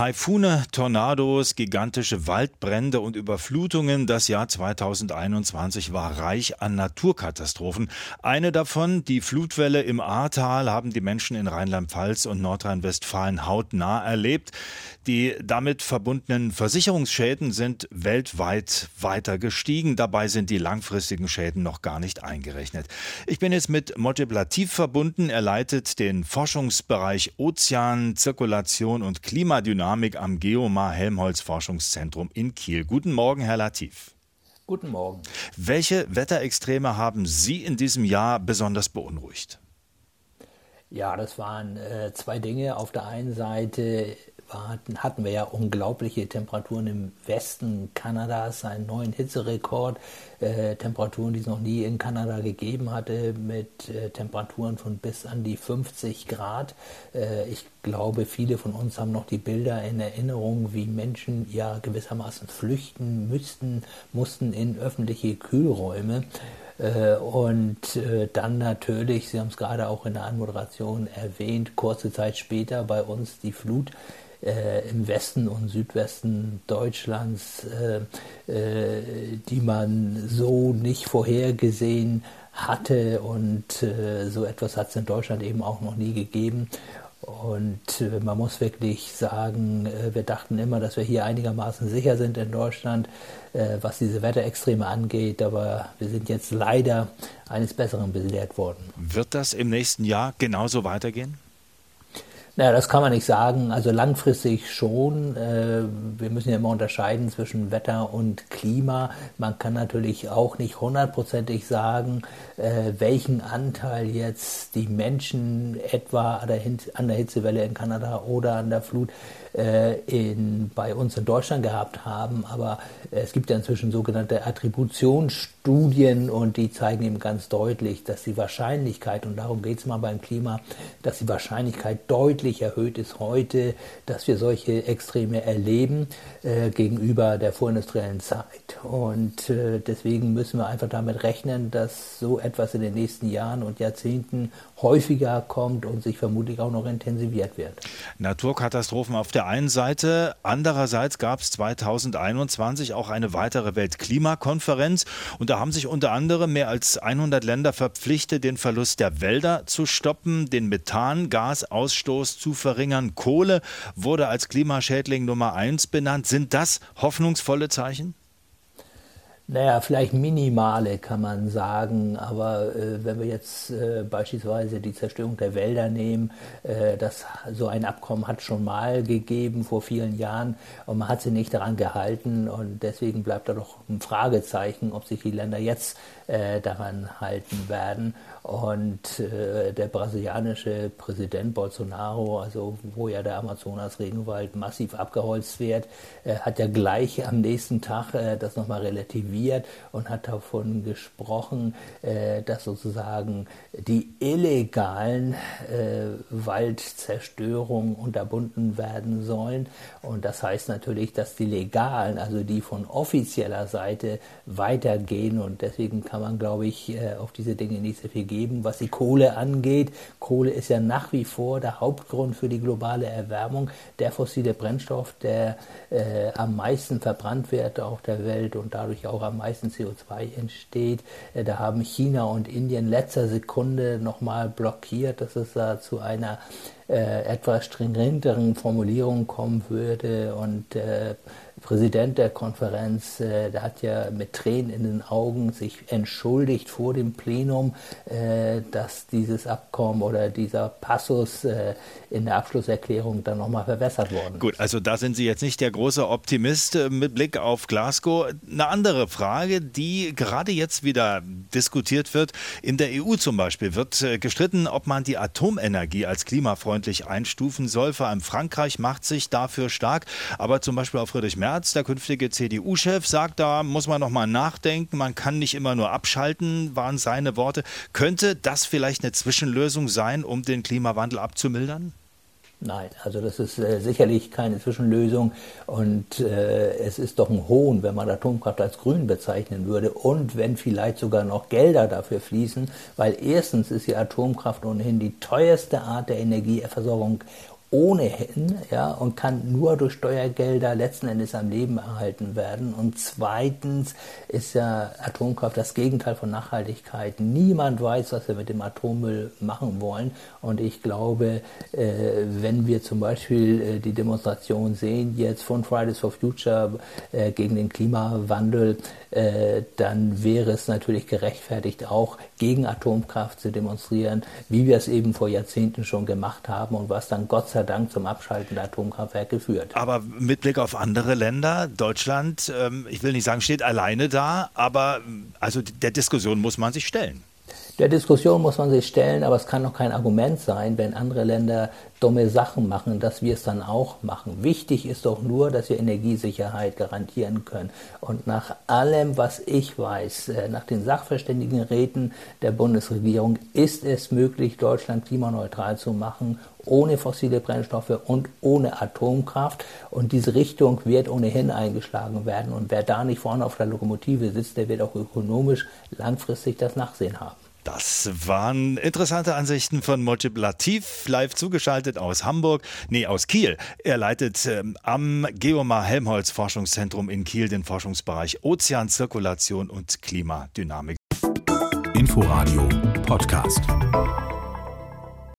Taifune, Tornados, gigantische Waldbrände und Überflutungen. Das Jahr 2021 war reich an Naturkatastrophen. Eine davon, die Flutwelle im Ahrtal, haben die Menschen in Rheinland-Pfalz und Nordrhein-Westfalen hautnah erlebt. Die damit verbundenen Versicherungsschäden sind weltweit weiter gestiegen. Dabei sind die langfristigen Schäden noch gar nicht eingerechnet. Ich bin jetzt mit Latif verbunden. Er leitet den Forschungsbereich Ozean, Zirkulation und Klimadynamik am Geomar Helmholtz Forschungszentrum in Kiel. Guten Morgen, Herr Latif. Guten Morgen. Welche Wetterextreme haben Sie in diesem Jahr besonders beunruhigt? Ja, das waren äh, zwei Dinge. Auf der einen Seite hatten, hatten wir ja unglaubliche Temperaturen im Westen Kanadas, einen neuen Hitzerekord, äh, Temperaturen, die es noch nie in Kanada gegeben hatte, mit äh, Temperaturen von bis an die 50 Grad. Äh, ich glaube, viele von uns haben noch die Bilder in Erinnerung, wie Menschen ja gewissermaßen flüchten müssten, mussten in öffentliche Kühlräume. Äh, und äh, dann natürlich, Sie haben es gerade auch in der Anmoderation erwähnt, kurze Zeit später bei uns die Flut äh, im Westen und Südwesten Deutschlands, äh, äh, die man so nicht vorhergesehen hatte und äh, so etwas hat es in Deutschland eben auch noch nie gegeben. Und man muss wirklich sagen, wir dachten immer, dass wir hier einigermaßen sicher sind in Deutschland, was diese Wetterextreme angeht, aber wir sind jetzt leider eines Besseren belehrt worden. Wird das im nächsten Jahr genauso weitergehen? Naja, das kann man nicht sagen. Also langfristig schon. Äh, wir müssen ja immer unterscheiden zwischen Wetter und Klima. Man kann natürlich auch nicht hundertprozentig sagen, äh, welchen Anteil jetzt die Menschen etwa an der Hitzewelle in Kanada oder an der Flut äh, in, bei uns in Deutschland gehabt haben. Aber es gibt ja inzwischen sogenannte Attributionsstudien und die zeigen eben ganz deutlich, dass die Wahrscheinlichkeit, und darum geht es mal beim Klima, dass die Wahrscheinlichkeit deutlich erhöht ist heute, dass wir solche Extreme erleben äh, gegenüber der vorindustriellen Zeit. Und äh, deswegen müssen wir einfach damit rechnen, dass so etwas in den nächsten Jahren und Jahrzehnten häufiger kommt und sich vermutlich auch noch intensiviert wird. Naturkatastrophen auf der einen Seite, andererseits gab es 2021 auch eine weitere Weltklimakonferenz und da haben sich unter anderem mehr als 100 Länder verpflichtet, den Verlust der Wälder zu stoppen, den Methangasausstoß zu verringern. Kohle wurde als Klimaschädling Nummer eins benannt. Sind das hoffnungsvolle Zeichen? Naja, vielleicht minimale kann man sagen, aber äh, wenn wir jetzt äh, beispielsweise die Zerstörung der Wälder nehmen, äh, das, so ein Abkommen hat schon mal gegeben vor vielen Jahren und man hat sich nicht daran gehalten und deswegen bleibt da doch ein Fragezeichen, ob sich die Länder jetzt äh, daran halten werden. Und äh, der brasilianische Präsident Bolsonaro, also wo ja der Amazonas-Regenwald massiv abgeholzt wird, äh, hat ja gleich am nächsten Tag äh, das nochmal relativiert und hat davon gesprochen, äh, dass sozusagen die illegalen äh, Waldzerstörungen unterbunden werden sollen. Und das heißt natürlich, dass die legalen, also die von offizieller Seite weitergehen. Und deswegen kann man, glaube ich, äh, auf diese Dinge nicht sehr viel geben. Was die Kohle angeht, Kohle ist ja nach wie vor der Hauptgrund für die globale Erwärmung, der fossile Brennstoff, der äh, am meisten verbrannt wird auf der Welt und dadurch auch am meisten CO2 entsteht. Äh, da haben China und Indien letzter Sekunde nochmal blockiert, dass es da zu einer äh, etwas stringenteren Formulierung kommen würde und äh, Präsident der Konferenz, äh, der hat ja mit Tränen in den Augen sich entschuldigt vor dem Plenum, äh, dass dieses Abkommen oder dieser Passus äh, in der Abschlusserklärung dann nochmal verwässert worden ist. Gut, also da sind Sie jetzt nicht der große Optimist mit Blick auf Glasgow. Eine andere Frage, die gerade jetzt wieder diskutiert wird, in der EU zum Beispiel wird gestritten, ob man die Atomenergie als klimafreundlich einstufen soll. Vor allem Frankreich macht sich dafür stark, aber zum Beispiel auch Friedrich Merz Merz, der künftige CDU-Chef, sagt, da muss man noch mal nachdenken, man kann nicht immer nur abschalten, waren seine Worte. Könnte das vielleicht eine Zwischenlösung sein, um den Klimawandel abzumildern? Nein, also das ist äh, sicherlich keine Zwischenlösung und äh, es ist doch ein Hohn, wenn man Atomkraft als grün bezeichnen würde und wenn vielleicht sogar noch Gelder dafür fließen, weil erstens ist die Atomkraft ohnehin die teuerste Art der Energieversorgung ohnehin ja, und kann nur durch Steuergelder letzten Endes am Leben erhalten werden. Und zweitens ist ja Atomkraft das Gegenteil von Nachhaltigkeit. Niemand weiß, was wir mit dem Atommüll machen wollen. Und ich glaube, äh, wenn wir zum Beispiel äh, die Demonstration sehen jetzt von Fridays for Future äh, gegen den Klimawandel, äh, dann wäre es natürlich gerechtfertigt, auch gegen Atomkraft zu demonstrieren, wie wir es eben vor Jahrzehnten schon gemacht haben und was dann Gott sei Dank zum Abschalten der Atomkraftwerke führt. Aber mit Blick auf andere Länder, Deutschland, ähm, ich will nicht sagen, steht alleine da, aber also der Diskussion muss man sich stellen. Der Diskussion muss man sich stellen, aber es kann doch kein Argument sein, wenn andere Länder dumme Sachen machen, dass wir es dann auch machen. Wichtig ist doch nur, dass wir Energiesicherheit garantieren können. Und nach allem, was ich weiß, äh, nach den Sachverständigenräten der Bundesregierung, ist es möglich, Deutschland klimaneutral zu machen, ohne fossile Brennstoffe und ohne Atomkraft. Und diese Richtung wird ohnehin eingeschlagen werden. Und wer da nicht vorne auf der Lokomotive sitzt, der wird auch ökonomisch langfristig das Nachsehen haben. Das waren interessante Ansichten von Mojib Latif, live zugeschaltet aus Hamburg, nee, aus Kiel. Er leitet ähm, am Geomar Helmholtz Forschungszentrum in Kiel den Forschungsbereich Ozeanzirkulation und Klimadynamik. Inforadio Podcast.